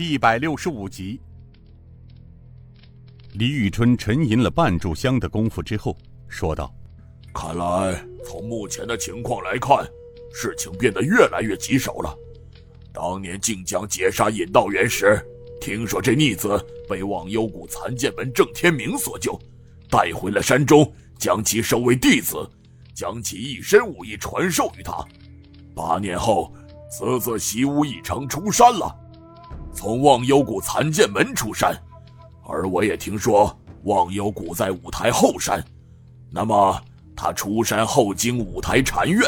第一百六十五集。李宇春沉吟了半炷香的功夫之后，说道：“看来从目前的情况来看，事情变得越来越棘手了。当年靖江劫杀引道元时，听说这逆子被忘忧谷残剑门郑天明所救，带回了山中，将其收为弟子，将其一身武艺传授于他。八年后，此子习武已成，出山了，从忘忧谷残剑门出山。”而我也听说忘忧谷在五台后山，那么他出山后经五台禅院，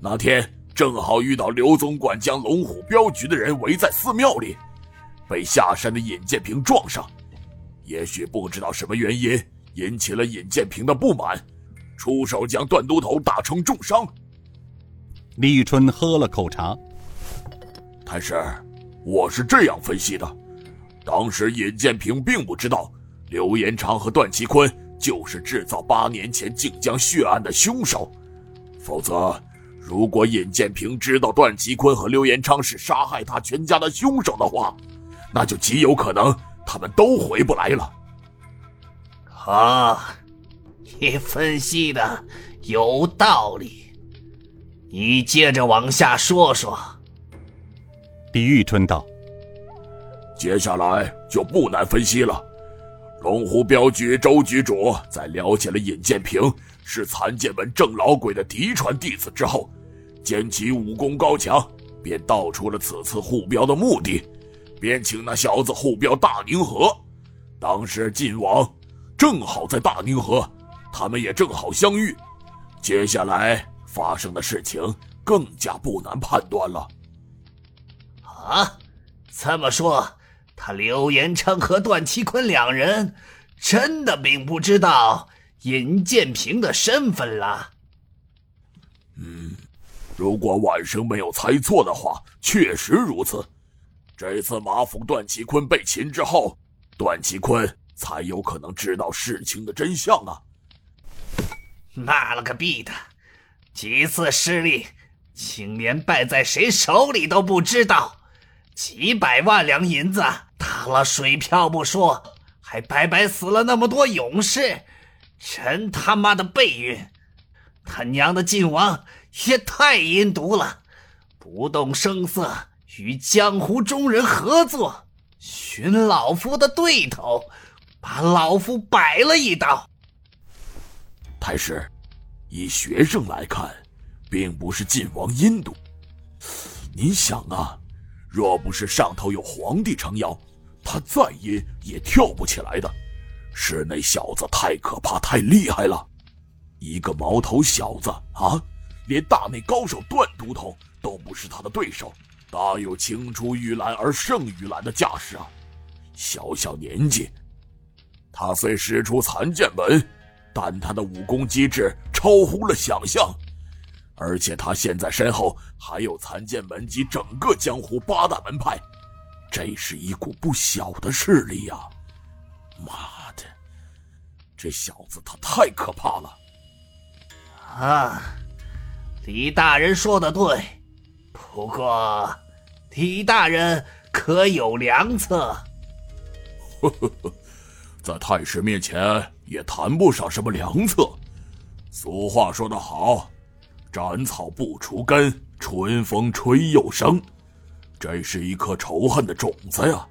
那天正好遇到刘总管将龙虎镖局的人围在寺庙里，被下山的尹建平撞上，也许不知道什么原因引起了尹建平的不满，出手将段都头打成重伤。立春喝了口茶，太师，我是这样分析的。当时尹建平并不知道刘延昌和段其坤就是制造八年前靖江血案的凶手，否则，如果尹建平知道段其坤和刘延昌是杀害他全家的凶手的话，那就极有可能他们都回不来了。啊，你分析的有道理，你接着往下说说。李玉春道。接下来就不难分析了。龙湖镖局周局主在了解了尹建平是残剑门郑老鬼的嫡传弟子之后，见其武功高强，便道出了此次护镖的目的，便请那小子护镖大宁河。当时晋王正好在大宁河，他们也正好相遇。接下来发生的事情更加不难判断了。啊，这么说。他刘延昌和段其坤两人真的并不知道尹建平的身份了。嗯，如果晚生没有猜错的话，确实如此。这次马府段其坤被擒之后，段其坤才有可能知道事情的真相啊！妈了个逼的，几次失利，青莲败在谁手里都不知道。几百万两银子打了水漂不说，还白白死了那么多勇士，真他妈的背运！他娘的晋王也太阴毒了，不动声色与江湖中人合作，寻老夫的对头，把老夫摆了一刀。太师，以学生来看，并不是晋王阴毒。你想啊。若不是上头有皇帝撑腰，他再阴也跳不起来的。是那小子太可怕、太厉害了，一个毛头小子啊，连大内高手段都头都不是他的对手，大有青出于蓝而胜于蓝的架势啊！小小年纪，他虽师出残剑门，但他的武功机智超乎了想象。而且他现在身后还有残剑门及整个江湖八大门派，这是一股不小的势力呀！妈的，这小子他太可怕了！啊，李大人说的对，不过李大人可有良策？呵呵呵，在太师面前也谈不上什么良策。俗话说得好。斩草不除根，春风吹又生。这是一颗仇恨的种子呀！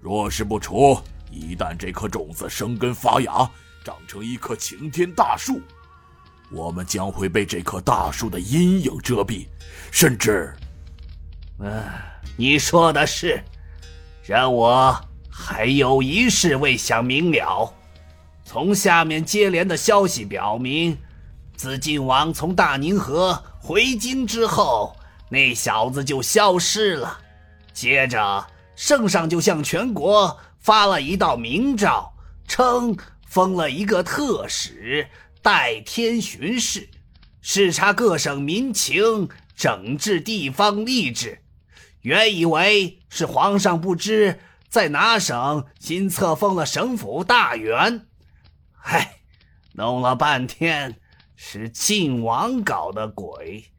若是不除，一旦这颗种子生根发芽，长成一棵擎天大树，我们将会被这棵大树的阴影遮蔽，甚至……嗯，你说的是。让我还有一事未想明了。从下面接连的消息表明。自晋王从大宁河回京之后，那小子就消失了。接着，圣上就向全国发了一道明诏，称封了一个特使代天巡视，视察各省民情，整治地方吏治。原以为是皇上不知在哪省新册封了省府大员，嗨，弄了半天。是晋王搞的鬼，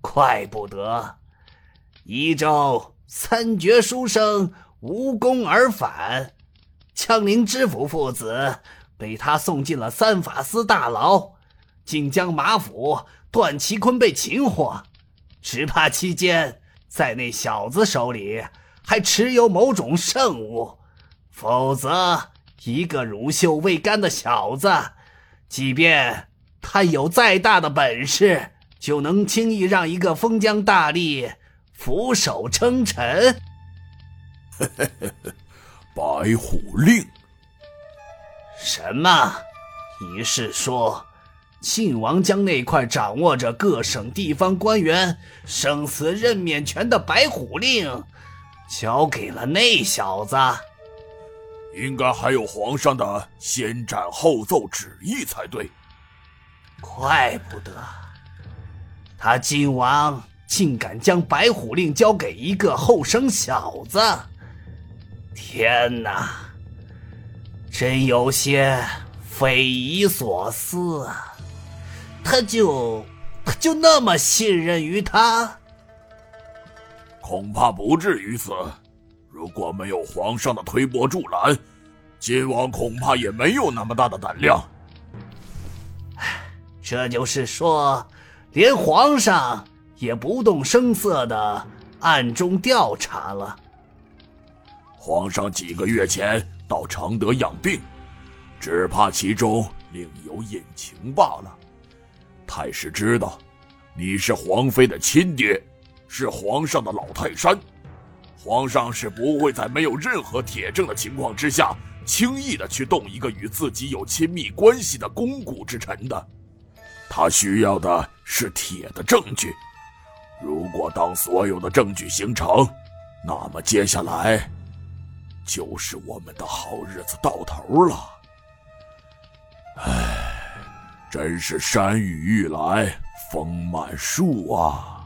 怪不得。一州三绝书生无功而返。枪林知府父子被他送进了三法司大牢，晋江马府段其坤被擒获，只怕期间在那小子手里还持有某种圣物，否则一个乳臭未干的小子，即便他有再大的本事，就能轻易让一个封疆大吏俯首称臣？白虎令？什么？你是说，晋王将那块掌握着各省地方官员生死任免权的白虎令，交给了那小子？应该还有皇上的先斩后奏旨意才对。怪不得，他晋王竟敢将白虎令交给一个后生小子！天哪！真有些匪夷所思啊！他就他就那么信任于他？恐怕不至于此。如果没有皇上的推波助澜，晋王恐怕也没有那么大的胆量。这就是说，连皇上也不动声色的暗中调查了。皇上几个月前。到承德养病，只怕其中另有隐情罢了。太师知道，你是皇妃的亲爹，是皇上的老泰山，皇上是不会在没有任何铁证的情况之下，轻易的去动一个与自己有亲密关系的肱骨之臣的。他需要的是铁的证据。如果当所有的证据形成，那么接下来。就是我们的好日子到头了。唉，真是山雨欲来风满树啊！